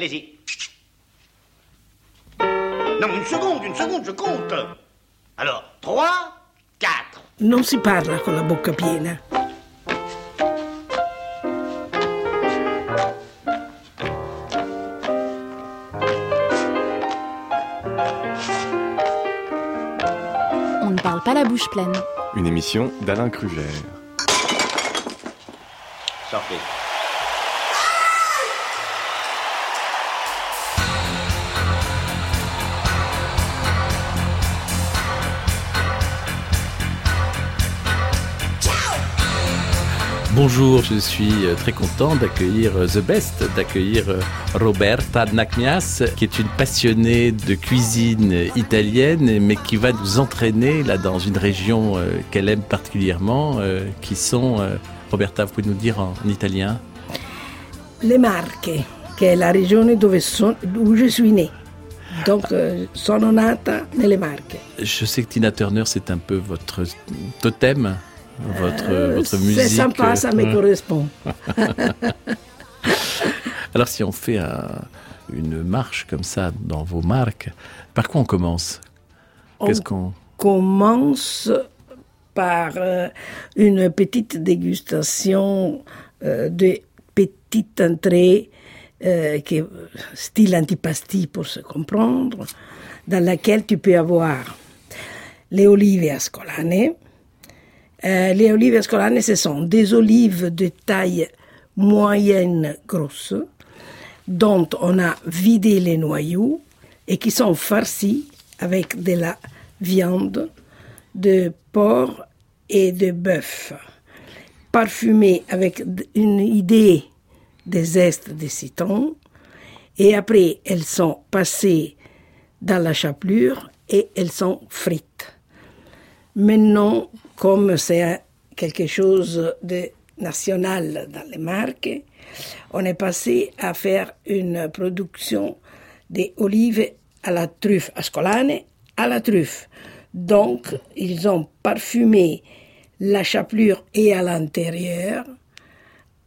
Allez-y. Non, une seconde, une seconde, je compte. Alors, 3, 4. Non si parla con la bocca piena. On ne parle pas la bouche pleine. Une émission d'Alain Kruger. Sortez. Bonjour, je suis euh, très content d'accueillir euh, The Best, d'accueillir euh, Roberta Nakmias, qui est une passionnée de cuisine italienne, mais qui va nous entraîner là dans une région qu'elle aime particulièrement, qui sont, Roberta, vous pouvez nous dire en, en italien? Les Marche, che è la son, où je suis née. Donc, euh, sono nata nelle Marche. Je sais que Tina Turner, c'est un peu votre totem, votre, Euh, votre musique. C'est sympa, ça me euh, correspond. Alors si on fait un- une marche comme ça dans vos marques, par quoi on commence? Qu'est-ce qu'on... commence par euh, une petite dégustation euh, de petites entrées euh, qui style antipasti pour se comprendre, dans laquelle tu peux avoir les olives ascolane. Euh, les olives ascolane, ce sont des olives de taille moyenne grosse, dont on a vidé les noyaux et qui sont farcis avec de la viande de porc et de bœuf, parfumés avec une idée des zestes de citron, et après elles sont passées dans la chapelure et elles sont frites. Maintenant, comme c'est quelque chose de national dans les marques, on est passé à faire une production d'olives à la truffe, ascolane à la truffe. Donc, ils ont parfumé la chapelure et à l'intérieur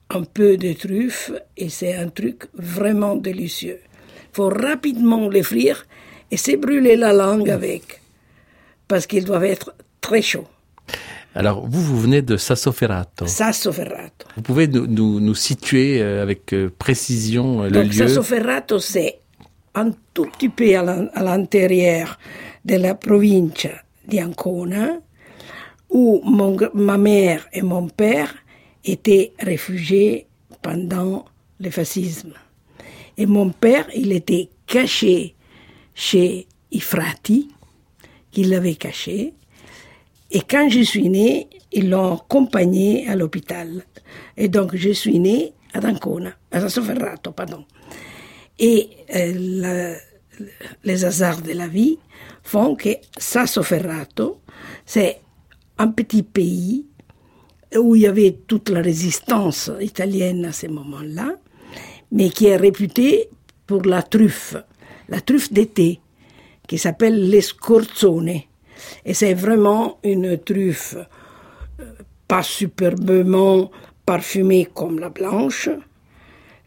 un peu de truffe et c'est un truc vraiment délicieux. Faut rapidement les frire et se brûler la langue avec parce qu'ils doivent être très chauds. Alors vous, vous venez de Sassoferrato. Sasso Ferrato. Vous pouvez nous, nous, nous situer euh, avec euh, précision euh, le Donc, lieu? Sasso Ferrato, c'est un tout petit peu à l'in- à l'intérieur de la province d'Ancona, où mon ma mère et mon père étaient réfugiés pendant le fascisme. Et mon père, il était caché chez i frati, qui l'avaient caché. Et quand je suis née, ils l'ont accompagné à l'hôpital. Et donc, je suis née ad Ancona, à Sassoferrato, pardon. Et euh, les hasards de la vie font que Sassoferrato, c'est un petit pays où il y avait toute la résistance italienne à ce moment-là, mais qui est réputé pour la truffe, la truffe d'été, qui s'appelle l'escorzone. Et c'est vraiment une truffe euh, pas superbement parfumée comme la blanche,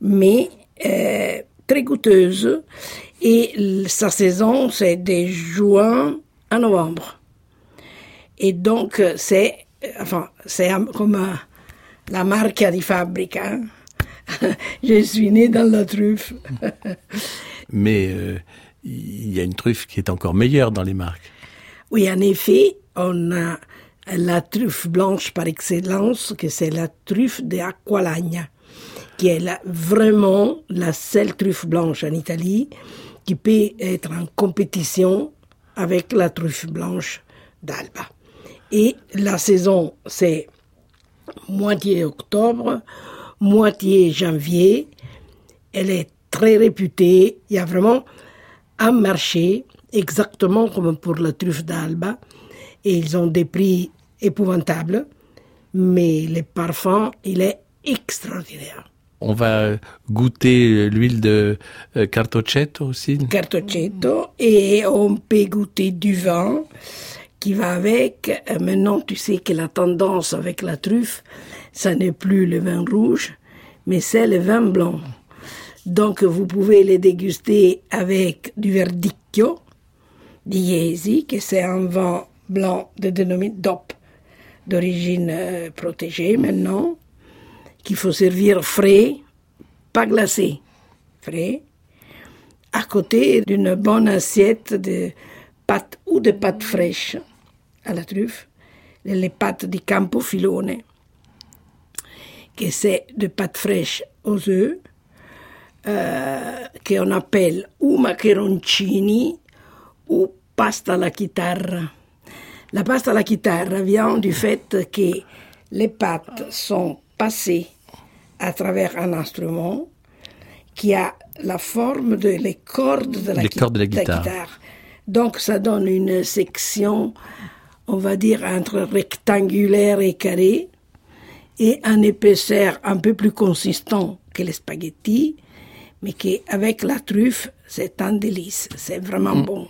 mais euh, très goûteuse. Et sa saison, c'est de juin à novembre. Et donc, euh, c'est, enfin, c'est comme la marque di fabbrica. hein. Je suis née dans la truffe. Mais il y a une truffe qui est encore meilleure dans les marques. Oui, en effet, on a la truffe blanche par excellence, que c'est la truffe de Aqualagna, qui est vraiment la seule truffe blanche en Italie qui peut être en compétition avec la truffe blanche d'Alba. Et la saison, c'est moitié octobre, moitié janvier. Elle est très réputée. Il y a vraiment un marché, exactement comme pour la truffe d'Alba. Et ils ont des prix épouvantables. Mais le parfum, il est extraordinaire. On va goûter l'huile de euh, cartocetto aussi. Cartocetto. Et on peut goûter du vin qui va avec. Euh, Maintenant, tu sais que la tendance avec la truffe, ça n'est plus le vin rouge, mais c'est le vin blanc. Donc vous pouvez les déguster avec du verdicchio di Iesi, que c'est un vin blanc de dénomin DOP, d'origine euh, protégée maintenant, qu'il faut servir frais, pas glacé, frais, à côté d'une bonne assiette de pâtes ou de pâtes fraîches à la truffe, les pâtes di Campofilone, que c'est de pâtes fraîches aux œufs, euh, qu'on appelle ou macaroncini ou pasta alla chitarra. La pasta alla chitarra vient du fait que les pâtes sont passées à travers un instrument qui a la forme de les cordes de la, Les cordes de la guitare. Donc ça donne une section, on va dire, entre rectangulaire et carré, et un épaisseur un peu plus consistant que les spaghettis, mais qui, avec la truffe, c'est un délice. C'est vraiment Mm. bon.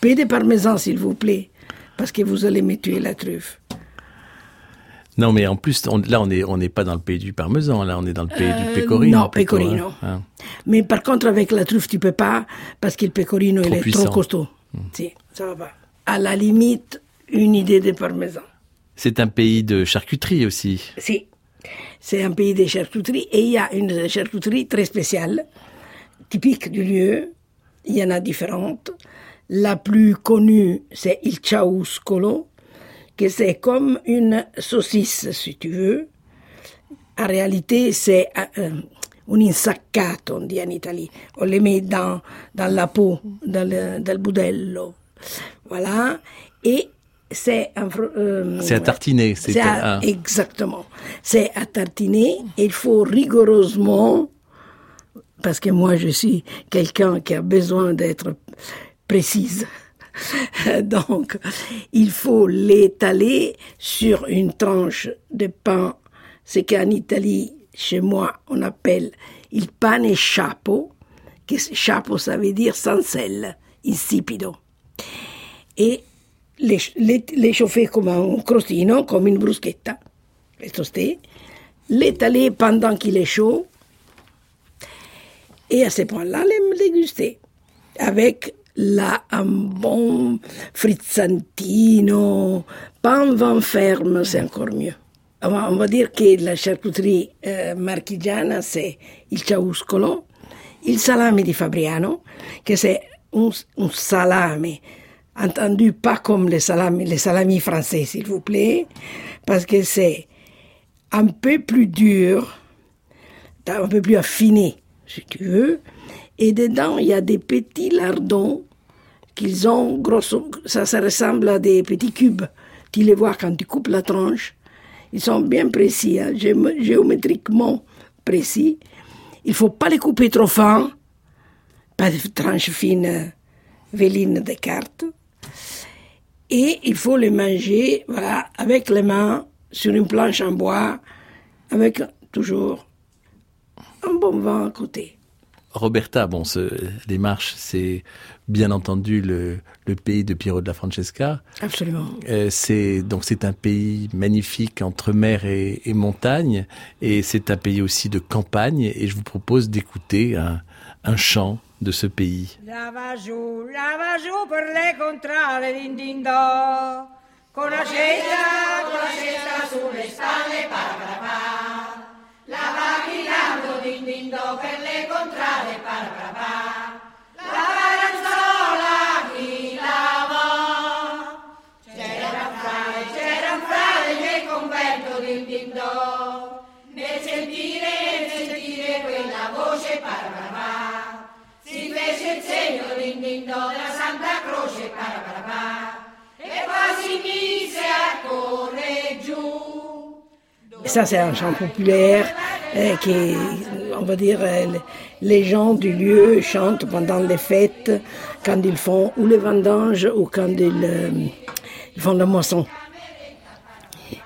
Peu de parmesan, s'il vous plaît, parce que vous allez me tuer la truffe. Non, mais en plus, on- là, on n'est on pas dans le pays du parmesan, là, on est dans le pays du pecorino. Euh, non, plutôt, pecorino. hein. Hein. Mais par contre, avec la truffe, tu peux pas, parce que le pecorino, il est puissant. trop costaud. Si, ça va pas. À la limite, une idée de parmesan. C'est un pays de charcuterie aussi. Si, c'est un pays de charcuterie et il y a une charcuterie très spéciale, typique du lieu. Il y en a différentes. La plus connue, c'est il ciauscolo, que c'est comme une saucisse, si tu veux. En réalité, c'est euh, un insaccato, on dit en Italie. On les met dans, dans la peau, dans le, dans le. Voilà. Et c'est un... euh, C'est à tartiner, c'est c'est à- un- Exactement. C'est à tartiner. Il faut rigoureusement, parce que moi je suis quelqu'un qui a besoin d'être précise. Donc, il faut l'étaler sur une tranche de pain, ce qu'en Italie, chez moi, on appelle il pane chapeau, que chapeau ça veut dire sans sel, insipido. Et les, les, les chauffer comme un crostino, comme une bruschetta, l'étaler pendant qu'il est chaud, et à ce point-là, les déguster. Avec là un bon frizzantino, pas un vin ferme, c'est encore mieux. On va, dire que la charcuterie euh, marchigiana, c'est il ciauscolo, il salami di Fabriano, que c'est un, un salami, entendu pas comme les salamis, les salamis français, s'il vous plaît, parce que c'est un peu plus dur, un peu plus affiné, si tu veux. Et dedans, il y a des petits lardons qu'ils ont, grosso, ça, ça ressemble à des petits cubes. Tu les vois quand tu coupes la tranche. Ils sont bien précis, hein, gé- géométriquement précis. Il faut pas les couper trop fin, pas de tranches fines, vélines de cartes. Et il faut les manger, voilà, avec les mains, sur une planche en bois, avec toujours un bon vin à côté. Roberta, bon, ce, les marches, c'est bien entendu le, le pays de Piero de la Francesca. Absolument. Euh, c'est donc c'est un pays magnifique entre mer et, et montagne, et c'est un pays aussi de campagne. Et je vous propose d'écouter un, un chant de ce pays. Lava giù, lava giù per le contrade din din do. Con la con la sulle Lava gridando din din do per le contrade, pa pa pa. Lava ranzola, chi lava? C'era un frate, c'era un frate nel convento din. Nel sentire, nel sentire quella voce, pa pa pa. Si fece il segno din della Santa Croce, para para pa, e poi si mise a correre. Ça, c'est un chant populaire euh, qui, on va dire, euh, les gens du lieu chantent pendant les fêtes, quand ils font ou les vendanges ou quand ils, euh, font la moisson.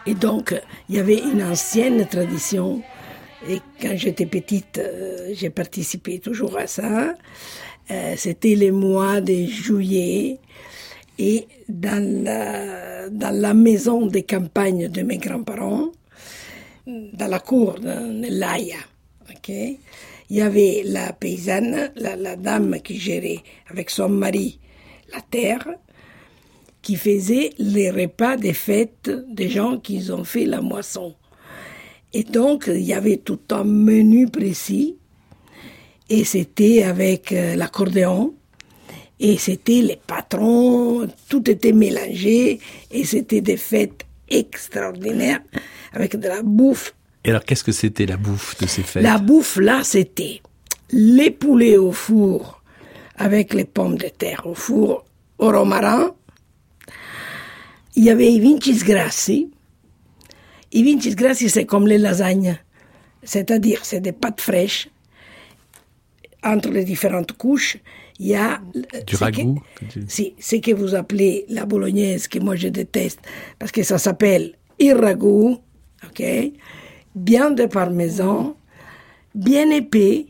Et donc, il y avait une ancienne tradition. Et quand j'étais petite, euh, j'ai participé toujours à ça. C'était les mois de juillet. Et dans la, dans la maison de campagne de mes grands-parents, dans la cour, nell'aia, Ok? Il y avait la paysanne, la, la dame qui gérait avec son mari la terre, qui faisait les repas des fêtes des gens qui ont fait la moisson. Et donc, il y avait tout un menu précis, et c'était avec euh, l'accordéon, et c'était les patrons, tout était mélangé, et c'était des fêtes extraordinaires, avec de la bouffe. Et alors, qu'est-ce que c'était la bouffe de ces fêtes? La bouffe, là, c'était les poulets au four, avec les pommes de terre au four, au romarin. Il y avait i vincis grassi. I vincis grassi, c'est comme les lasagnes. C'est-à-dire, c'est des pâtes fraîches. Entre les différentes couches, il y a... Du ce ragoût que- Si, ce que vous appelez la bolognaise, que moi je déteste, parce que ça s'appelle il ragoût, ok? Bien de parmesan, bien épais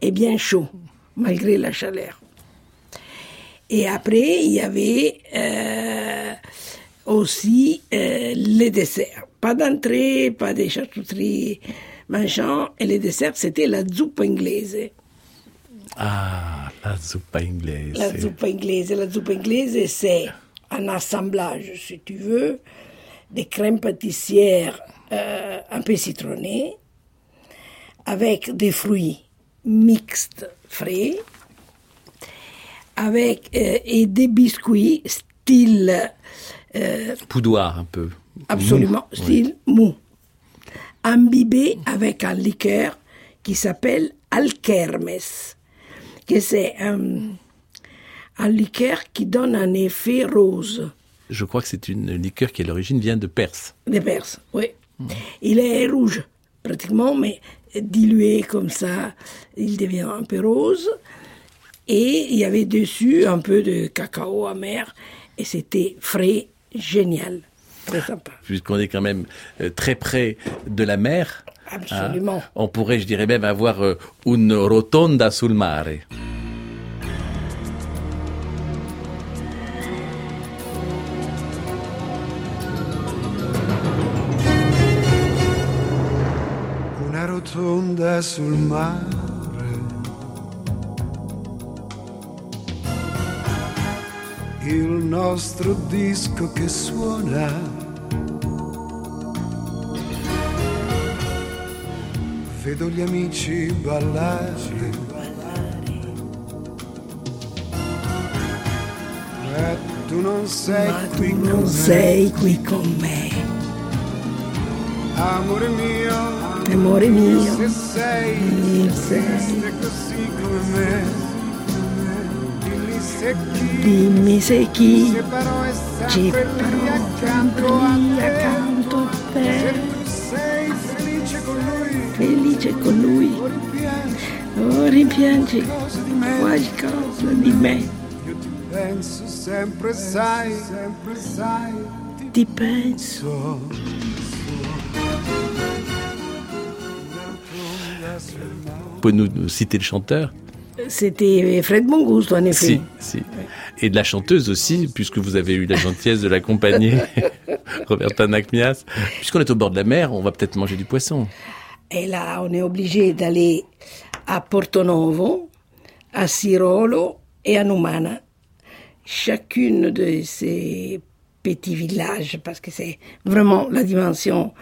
et bien chaud, malgré la chaleur. Et après, il y avait euh, aussi euh, les desserts. Pas d'entrée, pas de charcuterie, machin. Et les desserts, c'était la zuppa anglaise. Ah, la zuppa anglaise. La zuppa anglaise. La zuppa anglaise, c'est un assemblage, si tu veux, de crème pâtissière euh, un peu citronnées, avec des fruits mixtes frais, avec euh, et des biscuits style euh, Poudoir, un peu. absolument Mou, oui. style mou, imbibé avec un liqueur qui s'appelle Alkermes, que c'est un, un liqueur qui donne un effet rose. Je crois que c'est une liqueur qui, à l'origine, vient de Perse. Des Perses, oui. Il est rouge, pratiquement, mais dilué comme ça, il devient un peu rose. Et il y avait dessus un peu de cacao amer, et c'était frais, génial, très sympa. Puisqu'on est quand même euh, très près de la mer. hein, Absolument. on pourrait, je dirais même, avoir euh, une rotonda sul mare. Sul mare. Il nostro disco che suona. Vedo gli amici ballare. E tu non sei Ma qui tu non sei qui con me, Amore mio, amore mio, se sei triste così come me, dimmi se chi, Dimmi se chi se però è ci sempre lì accanto a te, accanto a se te, tu sei felice con lui, felice con lui. o di me, qualcosa di me, io ti penso sempre sai, sempre sai, ti penso. Vous pouvez nous, citer le chanteur C'était Fred Mongusto, en effet. Si, si. Et de la chanteuse aussi, puisque vous avez eu la gentillesse de l'accompagner, Roberta Nakmias. Puisqu'on est au bord de la mer, on va peut-être manger du poisson. Et là, on est obligé d'aller à Porto Novo, à Sirolo et à Numana. Chacune de ces petits villages, parce que c'est vraiment la dimension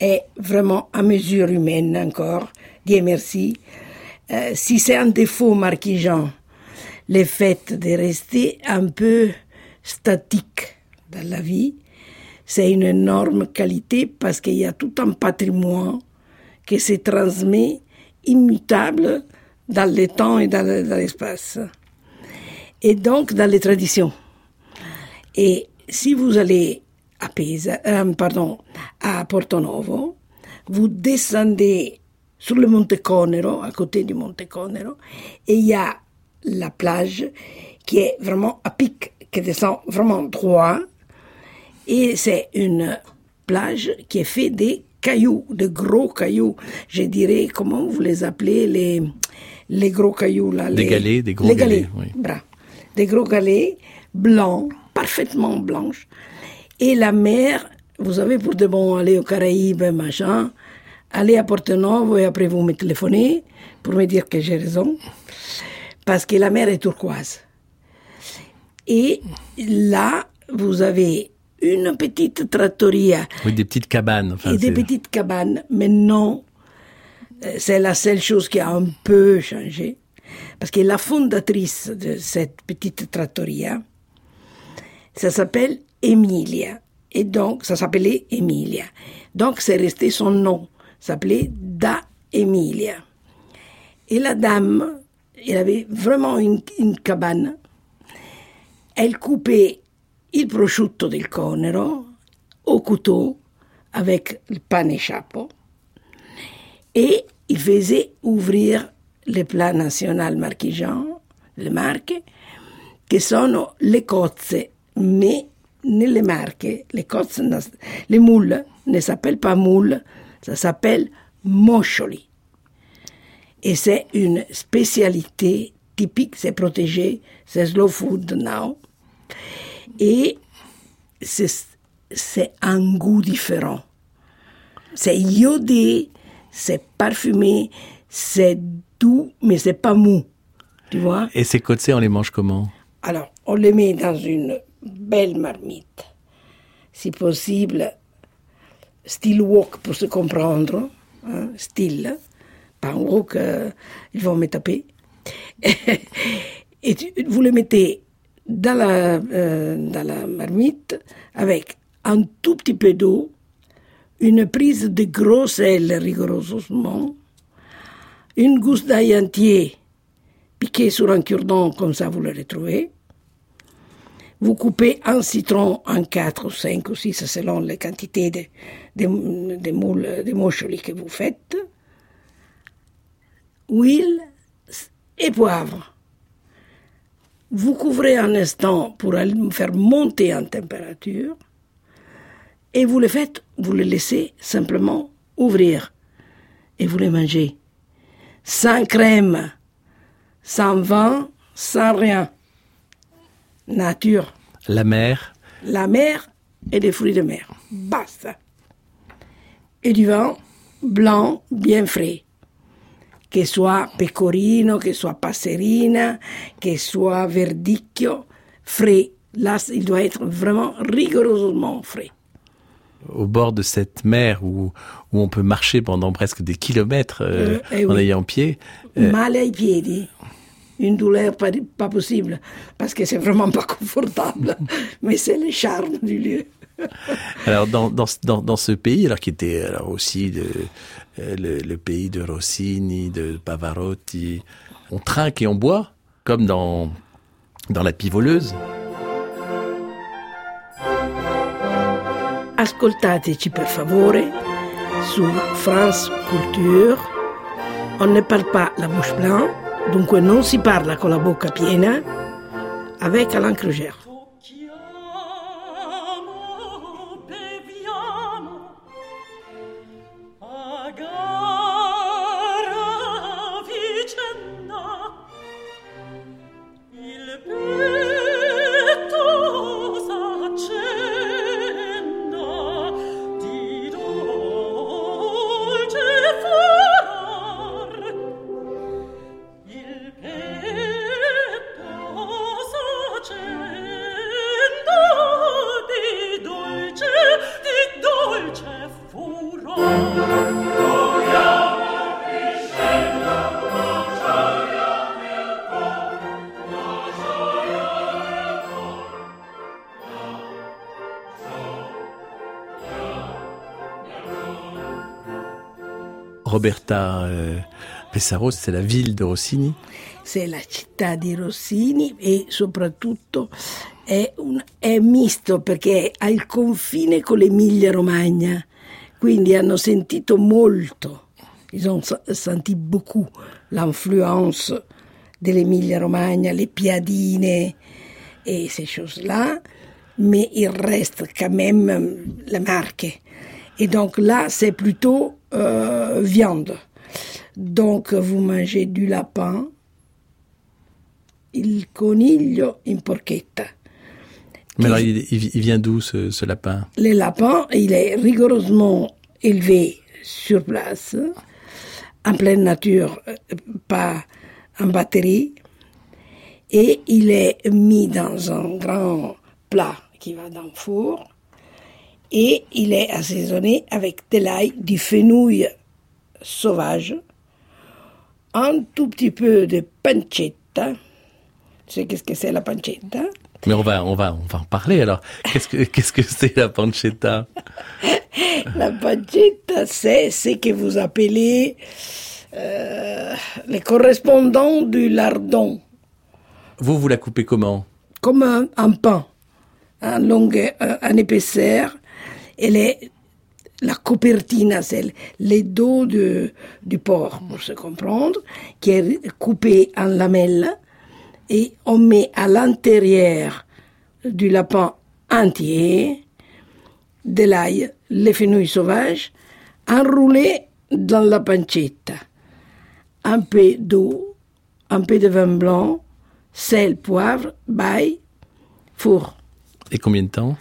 est vraiment à mesure humaine encore. Dieu merci. Euh, si c'est un défaut marquisant, le fait de rester un peu statique dans la vie, c'est une énorme qualité parce qu'il y a tout un patrimoine qui se transmet immutable dans le temps et dans l'espace. Et donc dans les traditions. Et si vous allez à Pisa, euh, pardon, à Porto Novo, vous descendez sur le Monte Conero, à côté du Monte Conero, et il y a la plage qui est vraiment à pic, qui descend vraiment droit, et c'est une plage qui est faite des cailloux, de gros cailloux. Je dirais, comment vous les appelez, les, les gros cailloux là Des les- galets, des gros les galets, galets. oui. Bra. Des gros galets blancs, parfaitement blanches. Et la mer, vous savez, pour de bon aller aux Caraïbes, machin, allez à Porto Novo et après vous me téléphonez pour me dire que j'ai raison. Parce que la mer est turquoise. Et là, vous avez une petite trattoria Oui, des petites cabanes. Enfin, et des petites cabanes. Mais non, euh, c'est la seule chose qui a un peu changé. Parce que la fondatrice de cette petite trattoria, ça s'appelle Emilia. Et donc, ça s'appelait Emilia. Donc, c'est resté son nom. S'appelait Da Emilia. Et la dame, elle avait vraiment une, cabane. Elle coupait il prosciutto del conero au couteau avec le pane chapeau et il faisait ouvrir le plat national marchigiano, le marche, che sono le cozze, mais nelle marche, le cozze, les moules ne s'appellent pas moules, ça s'appelle moscioli. Et c'est une spécialité typique, c'est protégé, c'est slow food now. Et c'est un goût différent. C'est iodé, c'est parfumé, c'est doux, mais c'est pas mou. Tu vois? Et ces côtes, on les mange comment? Alors, on les met dans une belle marmite. Si possible, style wok pour se comprendre. hein, style. Pas euh, ils vont me taper. Et vous les mettez dans la, euh, dans la marmite avec un tout petit peu d'eau, une prise de gros sel rigoureusement, une gousse d'ail entier piquée sur un cure-dent, comme ça vous le retrouvez. Vous coupez un citron en 4 ou 5 ou 6 selon les quantités de, de, de moules, de moucholis que vous faites. Huile et poivre. Vous couvrez un instant pour aller faire monter en température et vous le faites, vous le laissez simplement ouvrir et vous le mangez. Sans crème, sans vin, sans rien. Nature. La mer La mer et des fruits de mer. Basta. Et du vin blanc bien frais. Que soit pecorino, que soit passerina, que soit verdicchio, frais. Là, il doit être vraiment rigoureusement frais. au bord de cette mer où, où on peut marcher pendant presque des kilomètres euh, Euh, eh en oui. ayant pied. Euh, Mal ai piedi. Une douleur pas, pas possible, parce que c'est vraiment pas confortable. Mais c'est le charme du lieu. Alors dans, dans, dans, ce pays, alors qui était aussi le, euh, le, pays de Rossini, de Pavarotti, on trinque et on boit, comme dans, dans la pivoleuse. Ascoltateci per favore su France Culture. On ne parle pas la bouche pleine, dunque non si parla con la bocca piena, avec Alain Kruger. A Roberta euh, Pesaro, c'est la ville de Rossini. C'est la città di Rossini e soprattutto è, un, è misto perché ha il confine con l'Emilia Romagna, quindi hanno sentito molto, ils ont senti beaucoup l'influence de l'Emilia Romagna, les piadine et ces choses-là, mais il reste quand même la marque. Et donc là, c'est plutôt euh, viande. Donc vous mangez du lapin, il coniglio in porchetta. Mais alors, il, vient d'où ce, ce lapin? Le lapin, il est rigoureusement élevé sur place, en pleine nature, euh, pas en batterie, et il est mis dans un grand plat qui va dans le four, et il est assaisonné avec de l'ail, du fenouil sauvage, un tout petit peu de pancetta. Tu sais qu'est-ce que c'est la pancetta? Mais on va, on va, on va en parler alors. Qu'est-ce que, qu'est-ce que c'est la pancetta? La pancetta, c'est ce que vous appelez euh, les correspondants du lardon, Vous, vous la coupez comment? Comme un, un pain, longueur, euh, en épaisseur. Et les, la copertina, c'est le- les dos de, du porc, pour se comprendre, qui est coupé en lamelles. Et on met à l'intérieur du lapin entier de l'ail, les fenouils sauvages, enroulés dans la pancetta. Un peu d'eau, un peu de vin blanc, sel, poivre, bail, four. Et combien de temps?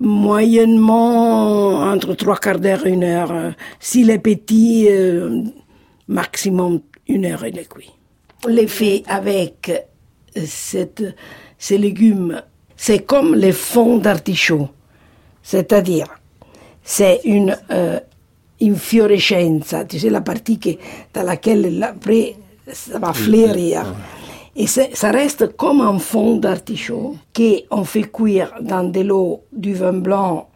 Moyennement entre trois quarts d'heure et une heure. Euh, S'il est petit, euh, maximum une heure il est cuit. On les fait avec euh, cette, ces légumes. C'est comme les fonds d'artichaut. C'est-à-dire, c'est une euh, infiorescenza, tu sais, la partie que, dans laquelle après ça va fleurir. Et ça reste comme un fond d'artichaut qu'on fait cuire dans de l'eau, du vin blanc,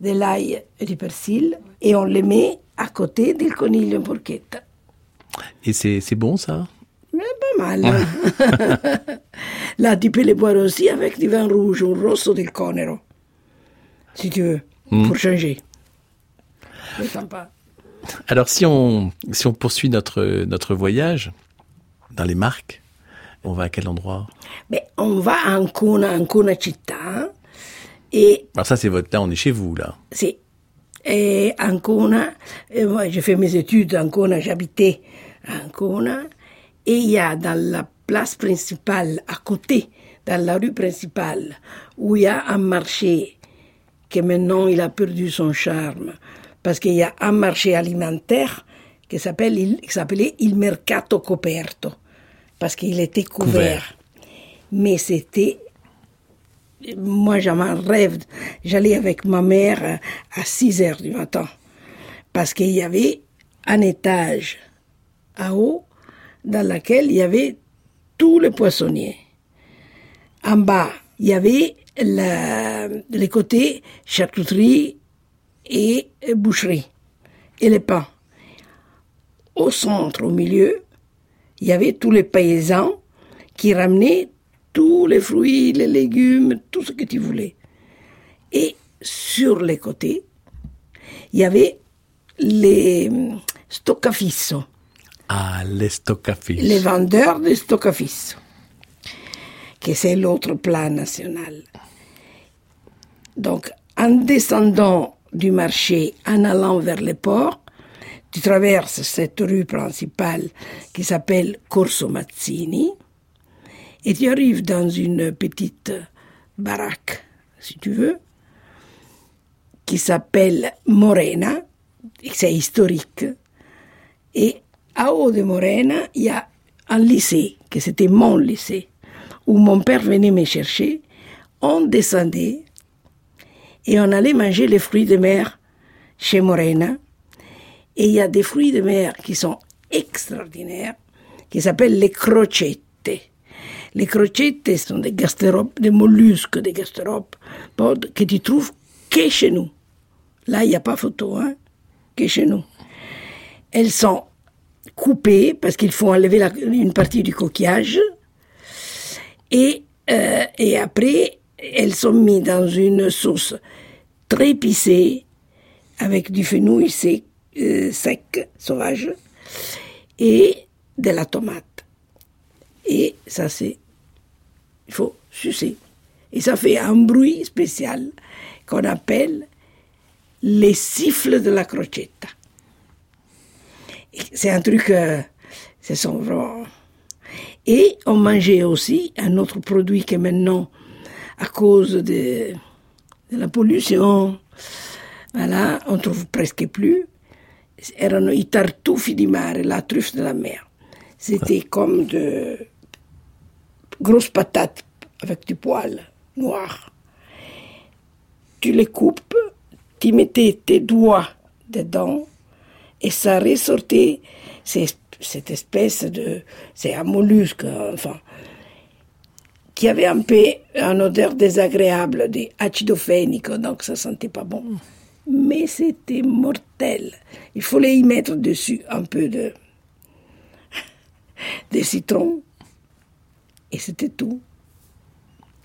de l'ail et du persil et on les met à côté del coniglio in porchetta. Et c'est, bon ça? Mais pas mal. Là, tu peux les boire aussi avec du vin rouge ou rosso del Conero, si tu veux, pour changer. C'est sympa. Alors si on, si on poursuit notre, notre voyage dans les marques, on va à quel endroit? Mais on va à Ancona, Ancona città, et Alors ça c'est votre, là on est chez vous là. c'est et Ancona, et moi j'ai fait mes études à Ancona, j'habitais à Ancona, et il y a dans la place principale, à côté, dans la rue principale, où il y a un marché que maintenant il a perdu son charme, parce qu'il y a un marché alimentaire qui s'appelle, qui s'appelait Il Mercato Coperto, parce qu'il était couvert. Couvert. Mais c'était moi, j'en rêve. J'allais avec ma mère euh, à 6 heures du matin. Parce qu'il y avait un étage à haut dans lequel il y avait tous les poissonniers. En bas, il y avait la- les côtés charcuterie et boucherie et les pains. Au centre, au milieu, il y avait tous les paysans qui ramenaient tous les fruits, les légumes, tout ce que tu voulais. Et sur les côtés, il y avait les hum, stoccafisso, Ah, les stoccafiches. les vendeurs de stoccafisso, que c'est l'autre plat national. Donc, en descendant du marché, en allant vers le port, tu traverses cette rue principale qui s'appelle Corso Mazzini et tu arrives dans une petite baraque, si tu veux, qui s'appelle Morena, c'est historique. Et à haut de Morena, il y a un lycée, que c'était mon lycée, où mon père venait me chercher. On descendait et on allait manger les fruits de mer chez Morena. Et il y a des fruits de mer qui sont extraordinaires, qui s'appellent les crocette. Les crocette sont des gastéropes, des mollusques, des gastéropes, bon, que tu trouves que chez nous. Là, il n'y a pas photo, hein, que chez nous. Elles sont coupées parce qu'il faut enlever une partie du coquillage. Et, euh, et après, elles sont mises dans une sauce très épicée avec du fenouil sec, euh, sec, sauvage, et de la tomate. Et ça, c'est. Il faut sucer. Et ça fait un bruit spécial qu'on appelle les siffles de la crocetta. Et C'est un truc. euh, ce sont vraiment. Et on mangeait aussi un autre produit que maintenant, à cause de, de la pollution, voilà, on trouve presque plus. Erano i tartufi di mare, la truffe de la mer. C'était comme de grosses patates avec du poil noir. Tu les coupes, tu mettais tes doigts dedans et ça ressortait cette espèce de... C'est un mollusque, enfin, qui avait un peu une odeur désagréable d'acide donc ça sentait pas bon. Mais c'était mortel. Il fallait y mettre dessus un peu de, de citron. Et c'était tout.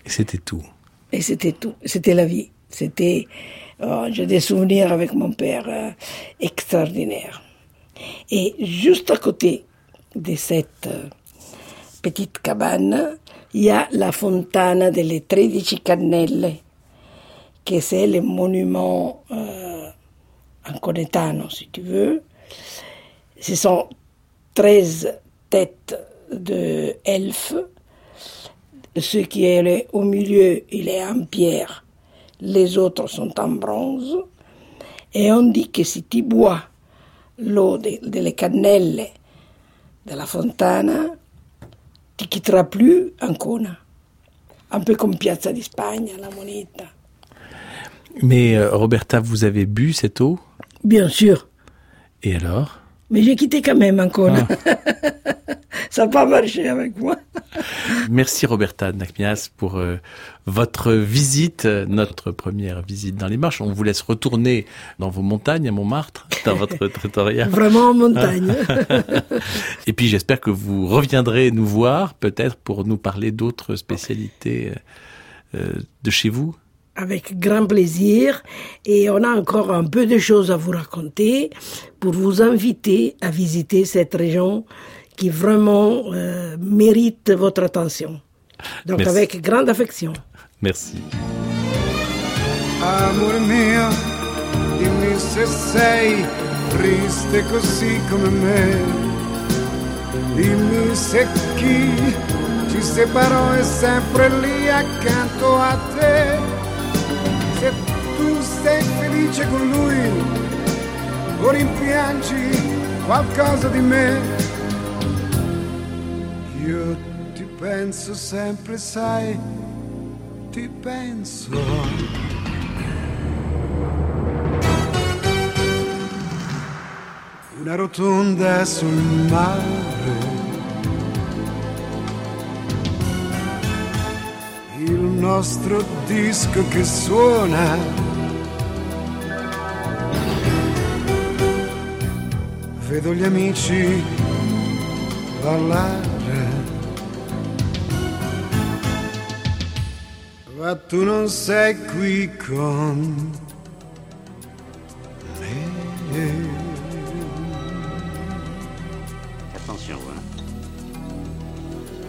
Et c'était tout. Et c'était tout. C'était la vie. C'était. oh, J'ai des souvenirs avec mon père euh, extraordinaires. Et juste à côté de cette euh, petite cabane, il y a la fontana delle Tredici Cannelle, que c'est le monument euh, anconetano, si tu veux. Ce sont 13 têtes de elfes. Ce qui est au milieu, il est en pierre. Les autres sont en bronze. Et on dit que si tu bois l'eau de- delle cannelle de la fontana, tu quitteras plus Ancona. Un peu comme Piazza di Spagna, la Moneta. Mais euh, Roberta, vous avez bu cette eau? Bien sûr. Et alors? Mais j'ai quitté quand même Ancona. Ça n'a pas marché avec moi. Merci Roberta Nakmias pour euh, votre visite, euh, notre première visite dans les marches. On vous laisse retourner dans vos montagnes à Montmartre, dans votre territorial. Vraiment en montagne. Et puis j'espère que vous reviendrez nous voir, peut-être pour nous parler d'autres spécialités euh, de chez vous. Avec grand plaisir. Et on a encore un peu de choses à vous raconter pour vous inviter à visiter cette région qui vraiment euh, mérite votre attention. Donc Merci. avec grande affection. Merci. Amore mio, dimmi se sei triste così come me. Dimmi se chi ci separò è sempre lì accanto a te. Se tu sei felice con lui o rimpiangi qualcosa di me. Io ti penso sempre, sai, ti penso. una rotonda sul mare. Nostro disco che suona. Vedo gli amici ballare. Ma tu non sei qui con me. Attention, hein.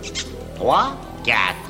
3, 4.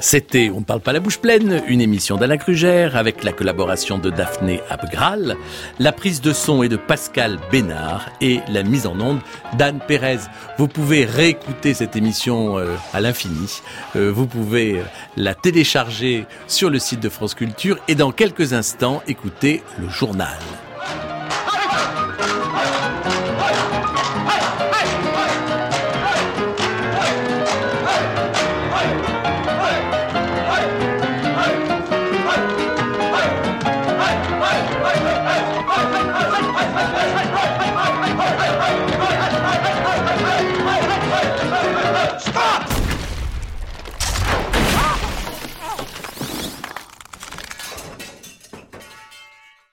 C'était On ne parle pas la bouche pleine, une émission d'Alain Crugère avec la collaboration de Daphné Abgral, la prise de son est de Pascal Bénard et la mise en onde d'Anne Pérez. Vous pouvez réécouter cette émission euh, à l'infini. Euh, vous pouvez euh, la télécharger sur le site de France Culture et dans quelques instants écouter le journal.